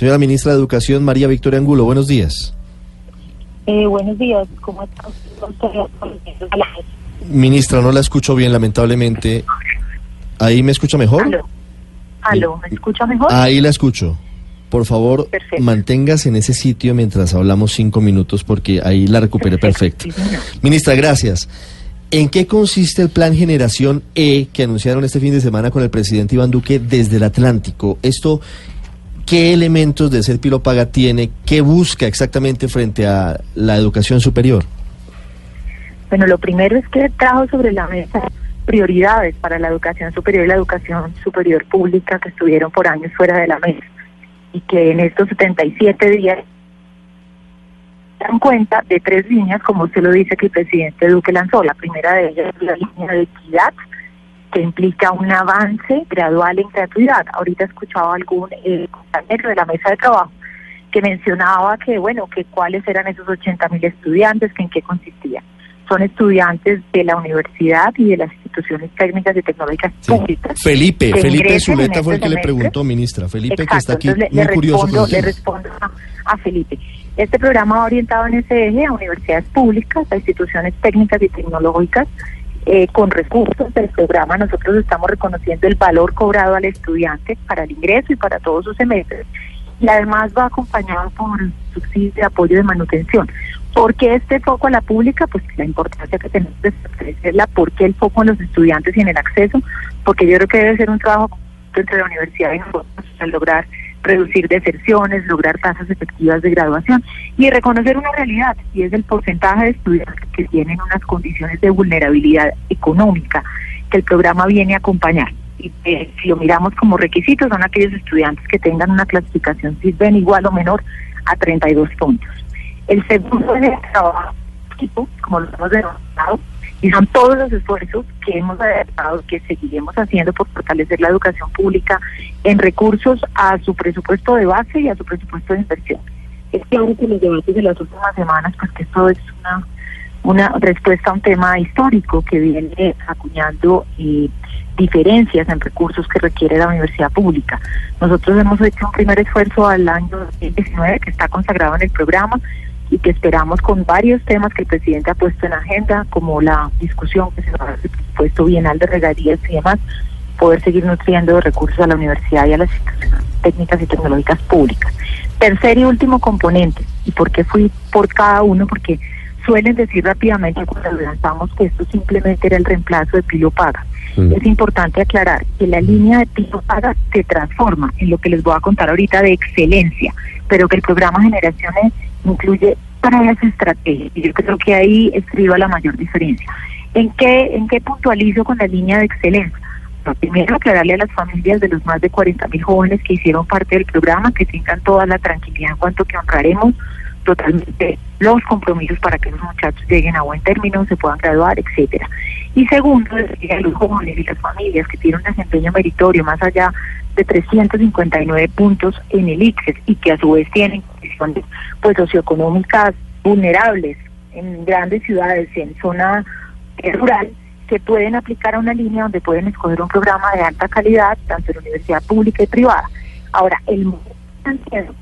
Señora Ministra de Educación, María Victoria Angulo, buenos días. Eh, buenos días, ¿cómo está? Ministra, no la escucho bien, lamentablemente. ¿Ahí me escucha mejor? Aló, aló, ¿me escucha mejor? Ahí la escucho. Por favor, Perfecto. manténgase en ese sitio mientras hablamos cinco minutos porque ahí la recuperé perfecto. Señor. Ministra, gracias. ¿En qué consiste el plan Generación E que anunciaron este fin de semana con el presidente Iván Duque desde el Atlántico? Esto, ¿qué elementos de ser Paga tiene? ¿Qué busca exactamente frente a la educación superior? Bueno, lo primero es que trajo sobre la mesa prioridades para la educación superior y la educación superior pública que estuvieron por años fuera de la mesa y que en estos 77 días dan cuenta de tres líneas, como usted lo dice, que el presidente Duque lanzó. La primera de ellas es la línea de equidad, que implica un avance gradual en gratuidad. Ahorita escuchaba algún eh, compañero de la mesa de trabajo que mencionaba que, bueno, que cuáles eran esos 80 mil estudiantes, que en qué consistían. Son estudiantes de la universidad y de las instituciones técnicas y tecnológicas Sí. públicas. Felipe, que Felipe Zuleta fue el este que le preguntó, ministra. Felipe, que Exacto, está aquí le, muy le curioso. respondo, le respondo a, a Felipe. Este programa va orientado en ese eje a universidades públicas, a instituciones técnicas y tecnológicas eh, con recursos del programa. Nosotros estamos reconociendo el valor cobrado al estudiante para el ingreso y para todos sus semestres. Y además va acompañado por subsidios de apoyo de manutención. ¿Por qué este foco a la pública? Pues la importancia que tenemos de establecerla. ¿Por qué el foco en los estudiantes y en el acceso? Porque yo creo que debe ser un trabajo entre la universidad y nosotros al lograr reducir deserciones, lograr tasas efectivas de graduación y reconocer una realidad, y es el porcentaje de estudiantes que tienen unas condiciones de vulnerabilidad económica que el programa viene a acompañar. Y eh, si lo miramos como requisitos, son aquellos estudiantes que tengan una clasificación CISBEN igual o menor a 32 puntos. El segundo es el trabajo como lo hemos denominado, y son todos los esfuerzos que hemos adaptado, que seguiremos haciendo por fortalecer la educación pública en recursos a su presupuesto de base y a su presupuesto de inversión. Es claro que los debates de las últimas semanas, pues que esto es una, una respuesta a un tema histórico que viene acuñando eh, diferencias en recursos que requiere la universidad pública. Nosotros hemos hecho un primer esfuerzo al año 2019 que está consagrado en el programa y que esperamos con varios temas que el presidente ha puesto en agenda, como la discusión que se va a hacer presupuesto bienal de regalías y demás, poder seguir nutriendo de recursos a la universidad y a las instituciones técnicas y tecnológicas públicas. Tercer y último componente, y por qué fui por cada uno, porque suelen decir rápidamente cuando lanzamos que esto simplemente era el reemplazo de Pilo Paga. Mm. Es importante aclarar que la línea de Pilo Paga se transforma en lo que les voy a contar ahorita de excelencia, pero que el programa Generaciones incluye tres estrategias y yo creo que ahí escriba la mayor diferencia. ¿En qué, en qué puntualizo con la línea de excelencia? Lo primero, aclararle a las familias de los más de 40 mil jóvenes que hicieron parte del programa que tengan toda la tranquilidad en cuanto que honraremos totalmente los compromisos para que los muchachos lleguen a buen término, se puedan graduar, etcétera. Y segundo, a los jóvenes y las familias que tienen un desempeño meritorio más allá de 359 puntos en el ICFES y que a su vez tienen condiciones pues socioeconómicas vulnerables en grandes ciudades, en zona eh, rural, que pueden aplicar a una línea donde pueden escoger un programa de alta calidad, tanto en universidad pública y privada. Ahora, el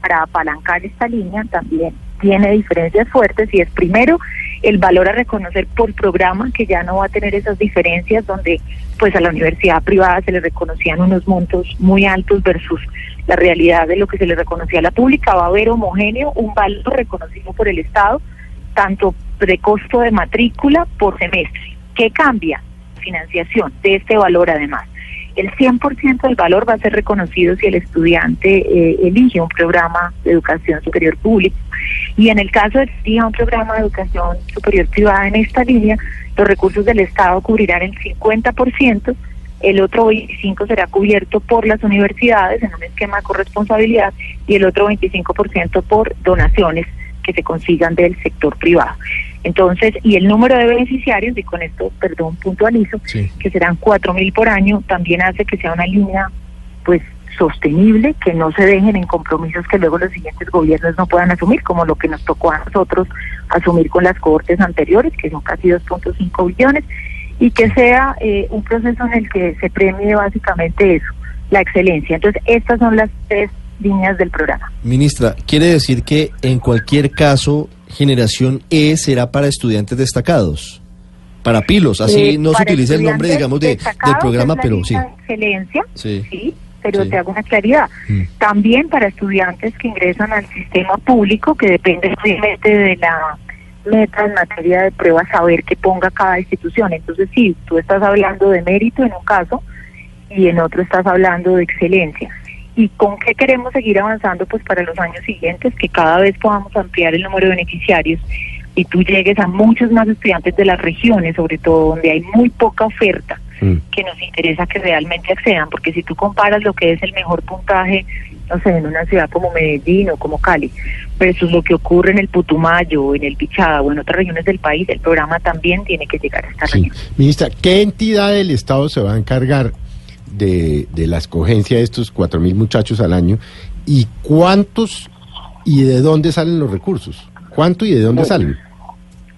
para apalancar esta línea también tiene diferencias fuertes y es primero el valor a reconocer por programa que ya no va a tener esas diferencias donde pues a la universidad privada se le reconocían unos montos muy altos versus la realidad de lo que se le reconocía a la pública va a haber homogéneo un valor reconocido por el Estado tanto de costo de matrícula por semestre ¿qué cambia? financiación de este valor además el 100% del valor va a ser reconocido si el estudiante eh, elige un programa de educación superior público. Y en el caso de elija un programa de educación superior privada en esta línea, los recursos del Estado cubrirán el 50% el otro 25 será cubierto por las universidades en un esquema de corresponsabilidad y el otro 25% por donaciones que se consigan del sector privado. Entonces, y el número de beneficiarios, y con esto, perdón, puntualizo, que serán cuatro mil por año, también hace que sea una línea, pues, sostenible, que no se dejen en compromisos que luego los siguientes gobiernos no puedan asumir, como lo que nos tocó a nosotros asumir con las cohortes anteriores, que son casi 2.5 billones, y que sea eh, un proceso en el que se premie básicamente eso, la excelencia. Entonces, estas son las tres líneas del programa. Ministra, ¿quiere decir que en cualquier caso generación E será para estudiantes destacados? Para pilos, así Eh, no se utiliza el nombre, digamos, de, del programa, pero sí. excelencia, Sí. sí, pero Sí. te hago una claridad. Mm. También para estudiantes que ingresan al sistema público, que depende obviamente de la meta en materia de pruebas, saber que ponga cada institución. Entonces, sí, tú estás hablando de mérito en un caso y en otro estás hablando de excelencia. ¿Y con qué queremos seguir avanzando? Pues para los años siguientes, que cada vez podamos ampliar el número de beneficiarios y tú llegues a muchos más estudiantes de las regiones, sobre todo donde hay muy poca oferta, que nos interesa que realmente accedan, porque si tú comparas lo que es el mejor puntaje, no sé, en una ciudad como Medellín o como Cali, versus lo que ocurre en el Putumayo, o en el Pichada o en otras regiones del país, el programa también tiene que llegar a esta Sí. región. Ministra, ¿qué entidad del Estado se va a encargar de, de la escogencia de estos cuatro mil muchachos al año? ¿Y cuántos y de dónde salen los recursos? ¿Cuánto y de dónde salen?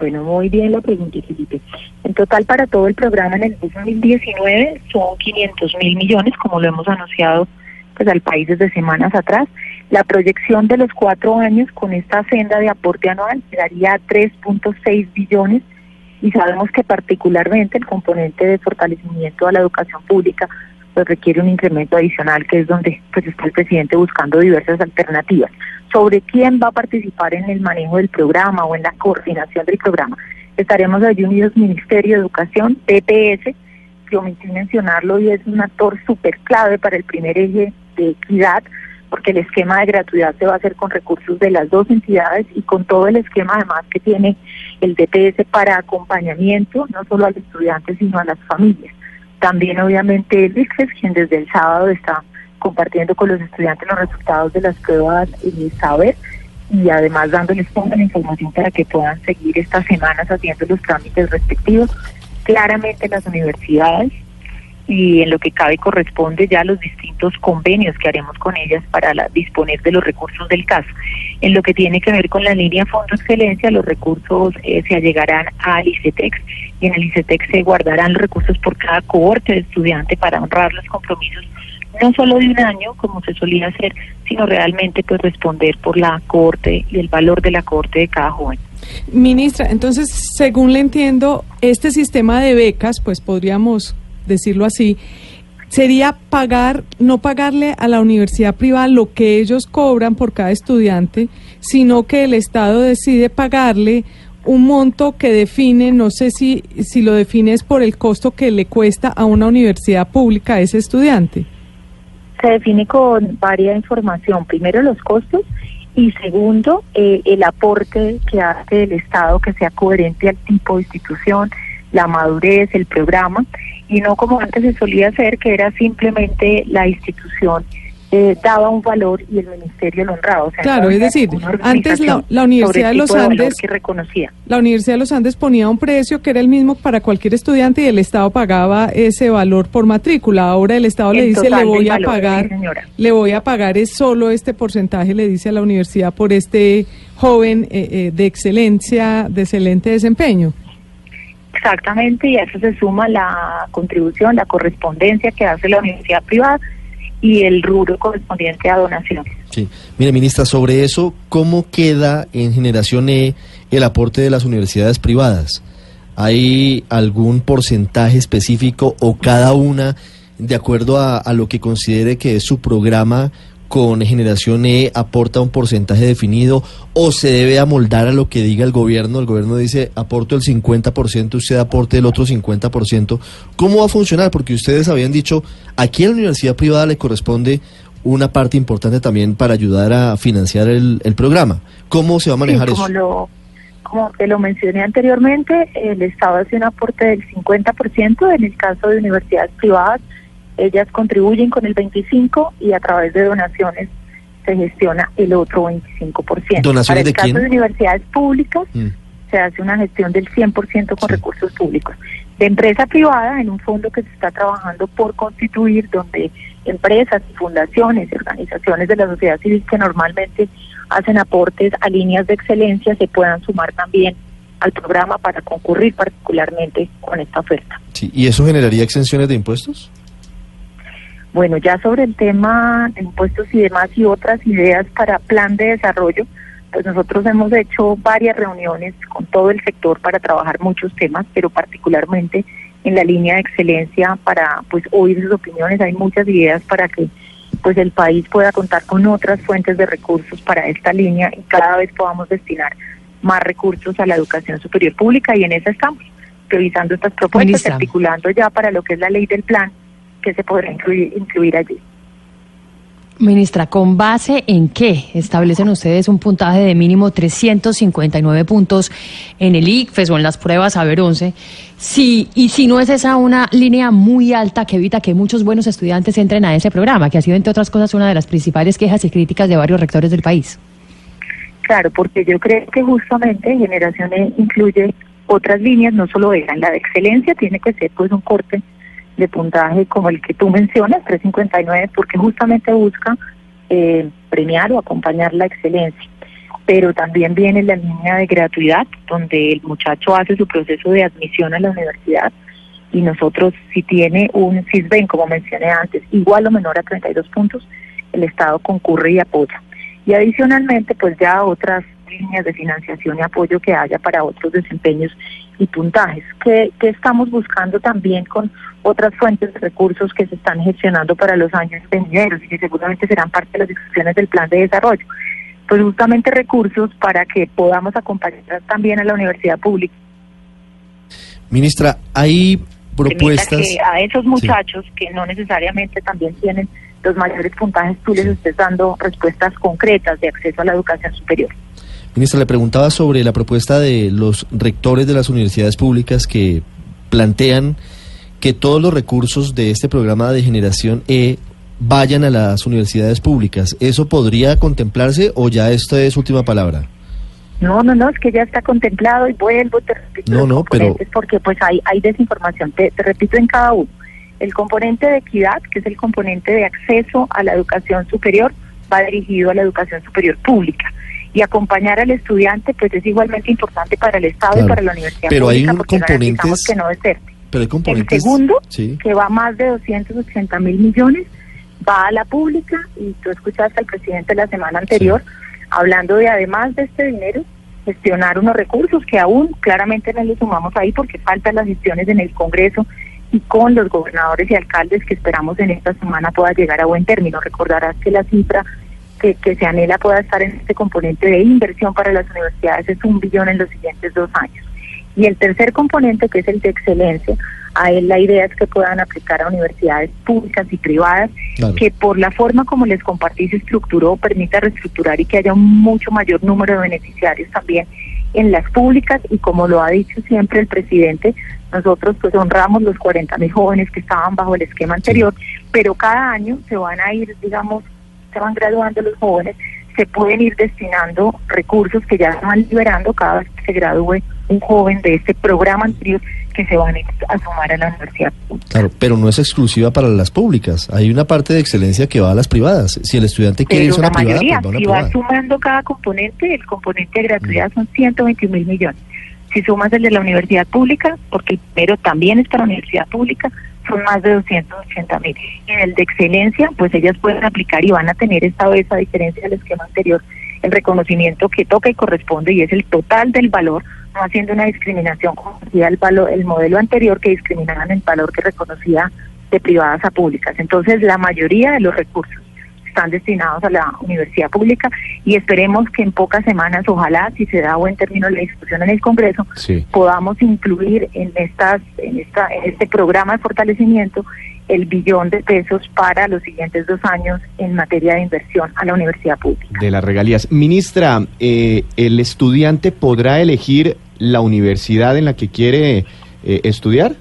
Bueno, muy bien la pregunta, Felipe. En total, para todo el programa en el 2019 son 500 mil millones, como lo hemos anunciado pues al país desde semanas atrás. La proyección de los cuatro años con esta senda de aporte anual daría 3.6 billones y sabemos que particularmente el componente de fortalecimiento a la educación pública pues requiere un incremento adicional que es donde pues está el presidente buscando diversas alternativas sobre quién va a participar en el manejo del programa o en la coordinación del programa. Estaremos allí unidos Ministerio de Educación, TPS, que omití mencionarlo y es un actor súper clave para el primer eje de equidad, porque el esquema de gratuidad se va a hacer con recursos de las dos entidades y con todo el esquema además que tiene el DPS para acompañamiento, no solo al estudiante, sino a las familias. También obviamente el ICFES, quien desde el sábado está compartiendo con los estudiantes los resultados de las pruebas eh, saber y además dándoles toda la información para que puedan seguir estas semanas haciendo los trámites respectivos. Claramente las universidades y en lo que cabe corresponde ya los distintos convenios que haremos con ellas para la- disponer de los recursos del caso. En lo que tiene que ver con la línea Fondo Excelencia, los recursos eh, se allegarán al ICETEX y en el ICETEX se guardarán los recursos por cada cohorte de estudiante para honrar los compromisos no solo de un año como se solía hacer, sino realmente pues responder por la cohorte y el valor de la cohorte de cada joven. Ministra, entonces, según le entiendo, este sistema de becas, pues podríamos decirlo así, sería pagar, no pagarle a la universidad privada lo que ellos cobran por cada estudiante, sino que el Estado decide pagarle un monto que define, no sé si, si lo define es por el costo que le cuesta a una universidad pública a ese estudiante. Se define con varias información. Primero los costos y segundo eh, el aporte que hace el Estado que sea coherente al tipo de institución, la madurez, el programa y no como antes se solía hacer que era simplemente la institución eh, daba un valor y el ministerio lo honraba. O sea, Claro, es decir, antes la- Universidad de los Andes- que reconocía. La Universidad de los Andes ponía un precio que era el mismo para cualquier estudiante y el Estado pagaba ese valor por matrícula. Ahora el Estado le El dice, le voy a valor, pagar, sí, le voy a pagar es solo este porcentaje, le dice a la universidad por este joven eh, eh, de excelencia, de excelente desempeño. Exactamente, y a eso se suma la contribución, la correspondencia que hace la universidad privada y el rubro correspondiente a donaciones. Sí. Mire, ministra, sobre eso, ¿cómo queda en Generación E el aporte de las universidades privadas? ¿Hay algún porcentaje específico o cada una, de acuerdo a, a lo que considere que es su programa con Generación E, aporta un porcentaje definido o se debe amoldar a lo que diga el gobierno? El gobierno dice, aporto el 50%, usted aporte el otro 50%. ¿Cómo va a funcionar? Porque ustedes habían dicho, aquí a la universidad privada le corresponde una parte importante también para ayudar a financiar el, el programa. ¿Cómo se va a manejar Sí, como eso? Lo, como te lo mencioné anteriormente, el Estado hace un aporte del 50%, en el caso de universidades privadas, ellas contribuyen con el 25% y a través de donaciones se gestiona el otro 25%. ¿Donaciones Para el de caso quién? de universidades públicas, Mm. se hace una gestión del 100% con Sí. recursos públicos. De empresa privada, en un fondo que se está trabajando por constituir, donde empresas, fundaciones y organizaciones de la sociedad civil que normalmente hacen aportes a líneas de excelencia se puedan sumar también al programa para concurrir particularmente con esta oferta. Sí, ¿Y eso generaría exenciones de impuestos? Bueno, ya sobre el tema de impuestos y demás y otras ideas para plan de desarrollo, pues nosotros hemos hecho varias reuniones con todo el sector para trabajar muchos temas, pero particularmente en la línea de excelencia para pues oír sus opiniones. Hay muchas ideas para que pues el país pueda contar con otras fuentes de recursos para esta línea y cada vez podamos destinar más recursos a la educación superior pública y en eso estamos, revisando estas propuestas, Ministra. articulando ya para lo que es la ley del plan que se podrá incluir, incluir allí. Ministra, ¿con base en qué establecen ustedes un puntaje de mínimo 359 puntos en el ICFES o en las pruebas Saber 11? Si, y si no es esa una línea muy alta que evita que muchos buenos estudiantes entren a ese programa, que ha sido, entre otras cosas, una de las principales quejas y críticas de varios rectores del país. Claro, porque yo creo que justamente Generación E incluye otras líneas, no solo esa, la de excelencia tiene que ser pues un corte de puntaje como el que tú mencionas, 359, porque justamente busca eh, premiar o acompañar la excelencia. Pero también viene la línea de gratuidad, donde el muchacho hace su proceso de admisión a la universidad y nosotros, si tiene un CISBEN, como mencioné antes, igual o menor a 32 puntos, el Estado concurre y apoya. Y adicionalmente, pues ya otras líneas de financiación y apoyo que haya para otros desempeños y puntajes, que, que estamos buscando también con otras fuentes de recursos que se están gestionando para los años venideros y que seguramente serán parte de las discusiones del plan de desarrollo. Pues justamente recursos para que podamos acompañar también a la universidad pública. Ministra, hay propuestas... que a esos muchachos que no necesariamente también tienen los mayores puntajes, tú les estés dando respuestas concretas de acceso a la educación superior. Ministra, le preguntaba sobre la propuesta de los rectores de las universidades públicas que plantean que todos los recursos de este programa de generación E vayan a las universidades públicas. ¿Eso podría contemplarse o ya esto es última palabra? No, no, no, es que ya está contemplado y vuelvo, te repito, No, no, pero- porque pues hay, hay desinformación, te, te repito en cada uno. El componente de equidad, que es el componente de acceso a la educación superior, va dirigido a la educación superior pública. Y acompañar al estudiante, pues es igualmente importante para el Estado Claro, y para la universidad pero hay un componentes- que no deserte. Pero hay El componentes... segundo, Sí. que va más de 280 mil millones, va a la pública y tú escuchaste al presidente la semana anterior hablando de además de este dinero, gestionar unos recursos que aún claramente no le sumamos ahí porque faltan las gestiones en el Congreso y con los gobernadores y alcaldes que esperamos en esta semana pueda llegar a buen término. Recordarás que la cifra que, que se anhela pueda estar en este componente de inversión para las universidades es un billón en los siguientes dos años. Y el tercer componente, que es el de excelencia, a él la idea es que puedan aplicar a universidades públicas y privadas, Claro. que por la forma como les compartí se estructuró, permita reestructurar y que haya un mucho mayor número de beneficiarios también en las públicas y como lo ha dicho siempre el presidente, nosotros pues honramos los 40 mil jóvenes que estaban bajo el esquema anterior, pero cada año se van a ir, digamos, se van graduando los jóvenes, se pueden ir destinando recursos que ya se van liberando cada vez que se gradúe un joven de este programa anterior que se van a sumar a la universidad. Claro, pero no es exclusiva para las públicas. Hay una parte de excelencia que va a las privadas. Si el estudiante quiere Pero irse a una privada, mayoría, pues va a una si privada. vas sumando cada componente, el componente de gratuidad son 121 mil millones. Si sumas el de la universidad pública, porque el primero también es para la universidad pública, son más de 280 mil. En el de excelencia, pues ellas pueden aplicar y van a tener esta vez, a diferencia del esquema anterior, el reconocimiento que toca y corresponde y es el total del valor, no haciendo una discriminación como hacía el, valor, el modelo anterior que discriminaban el valor que reconocía de privadas a públicas. Entonces, la mayoría de los recursos están destinados a la universidad pública y esperemos que en pocas semanas, ojalá, si se da buen término la discusión en el Congreso, Sí. podamos incluir en estas, en esta, en este programa de fortalecimiento el billón de pesos para los siguientes dos años en materia de inversión a la universidad pública. de las regalías. Ministra, eh, ¿el estudiante podrá elegir la universidad en la que quiere eh, estudiar?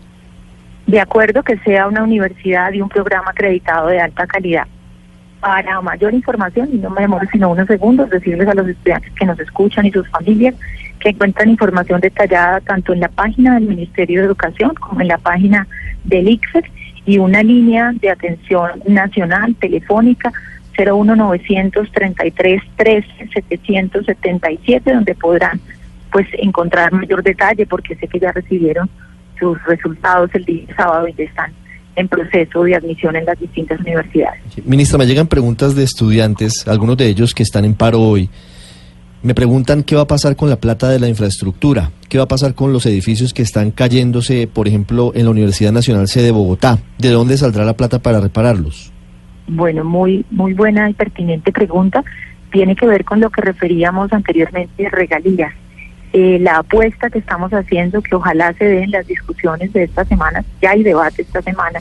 De acuerdo que sea una universidad y un programa acreditado de alta calidad. Para mayor información, y no me demoro sino unos segundos, decirles a los estudiantes que nos escuchan y sus familias que encuentran información detallada tanto en la página del Ministerio de Educación como en la página del ICFES y una línea de atención nacional telefónica 01933 13 777 donde podrán pues encontrar mayor detalle porque sé que ya recibieron sus resultados el día sábado y ya están en proceso de admisión en las distintas universidades. Ministra, me llegan preguntas de estudiantes, algunos de ellos que están en paro hoy. Me preguntan qué va a pasar con la plata de la infraestructura, qué va a pasar con los edificios que están cayéndose, por ejemplo, en la Universidad Nacional C de Bogotá. ¿De dónde saldrá la plata para repararlos? Bueno, muy muy buena y pertinente pregunta. Tiene que ver con lo que referíamos anteriormente regalías. Eh, la apuesta que estamos haciendo, que ojalá se den las discusiones de esta semana, ya hay debate esta semana,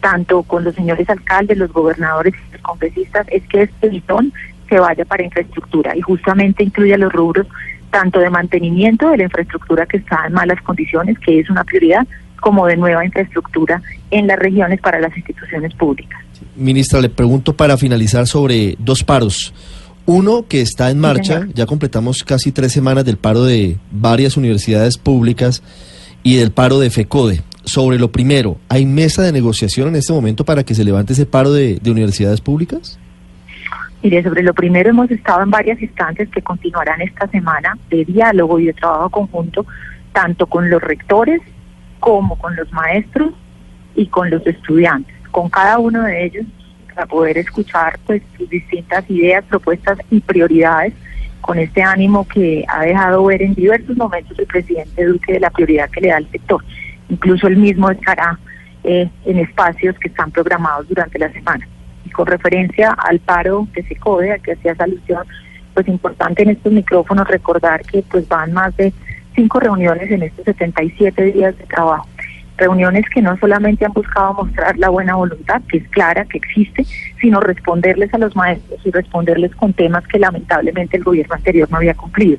tanto con los señores alcaldes, los gobernadores y los congresistas, es que este billón se vaya para infraestructura y justamente incluye los rubros tanto de mantenimiento de la infraestructura que está en malas condiciones, que es una prioridad, como de nueva infraestructura en las regiones para las instituciones públicas. Ministra, le pregunto para finalizar sobre dos paros. Uno que está en marcha, ya completamos casi tres semanas del paro de varias universidades públicas y del paro de FECODE. Sobre lo primero, ¿hay mesa de negociación en este momento para que se levante ese paro de, de universidades públicas? Mire, sobre lo primero hemos estado en varias instancias que continuarán esta semana de diálogo y de trabajo conjunto, tanto con los rectores como con los maestros y con los estudiantes, con cada uno de ellos para poder escuchar pues sus distintas ideas, propuestas y prioridades con este ánimo que ha dejado ver en diversos momentos el presidente Duque de la prioridad que le da al sector. Incluso él mismo estará eh, en espacios que están programados durante la semana. Y con referencia al paro que se code, al que hacías alusión, pues importante en estos micrófonos recordar que pues van más de cinco reuniones en estos 77 días de trabajo. Reuniones que no solamente han buscado mostrar la buena voluntad, que es clara, que existe, sino responderles a los maestros y responderles con temas que lamentablemente el gobierno anterior no había cumplido,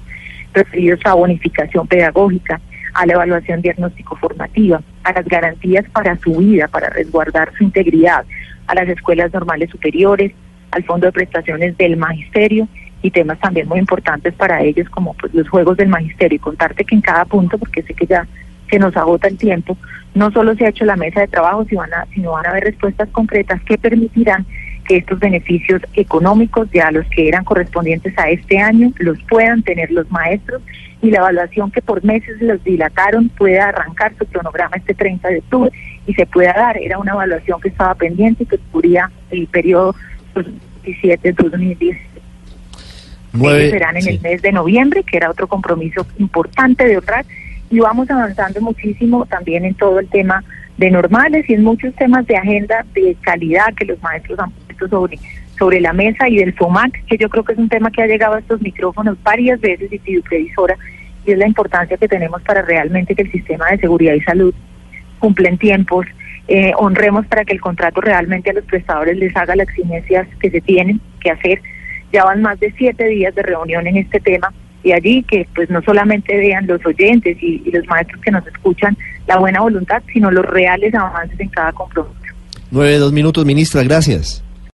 referidos a bonificación pedagógica, a la evaluación diagnóstico formativa, a las garantías para su vida, para resguardar su integridad, a las escuelas normales superiores, al fondo de prestaciones del magisterio y temas también muy importantes para ellos como pues, los juegos del magisterio. Y contarte que en cada punto, porque sé que ya se nos agota el tiempo, no solo se ha hecho la mesa de trabajo, sino van a, sino van a haber respuestas concretas que permitirán que estos beneficios económicos, ya los que eran correspondientes a este año, los puedan tener los maestros y la evaluación que por meses los dilataron pueda arrancar su cronograma este 30 de octubre y se pueda dar. Era una evaluación que estaba pendiente y que cubría el periodo 2017-2010. Nueve- serán en sí. el mes de noviembre, que era otro compromiso importante de honrar, y vamos avanzando muchísimo también en todo el tema de normales y en muchos temas de agenda de calidad que los maestros han puesto sobre, sobre la mesa y del FOMAC, que yo creo que es un tema que ha llegado a estos micrófonos varias veces y pido previsora, y es la importancia que tenemos para realmente que el sistema de seguridad y salud cumplen tiempos, eh, honremos para que el contrato realmente a los prestadores les haga las exigencias que se tienen que hacer. Ya van más de siete días de reunión en este tema y allí que pues no solamente vean los oyentes y, y los maestros que nos escuchan la buena voluntad, sino los reales avances en cada compromiso. Nueve, dos minutos, ministra, gracias.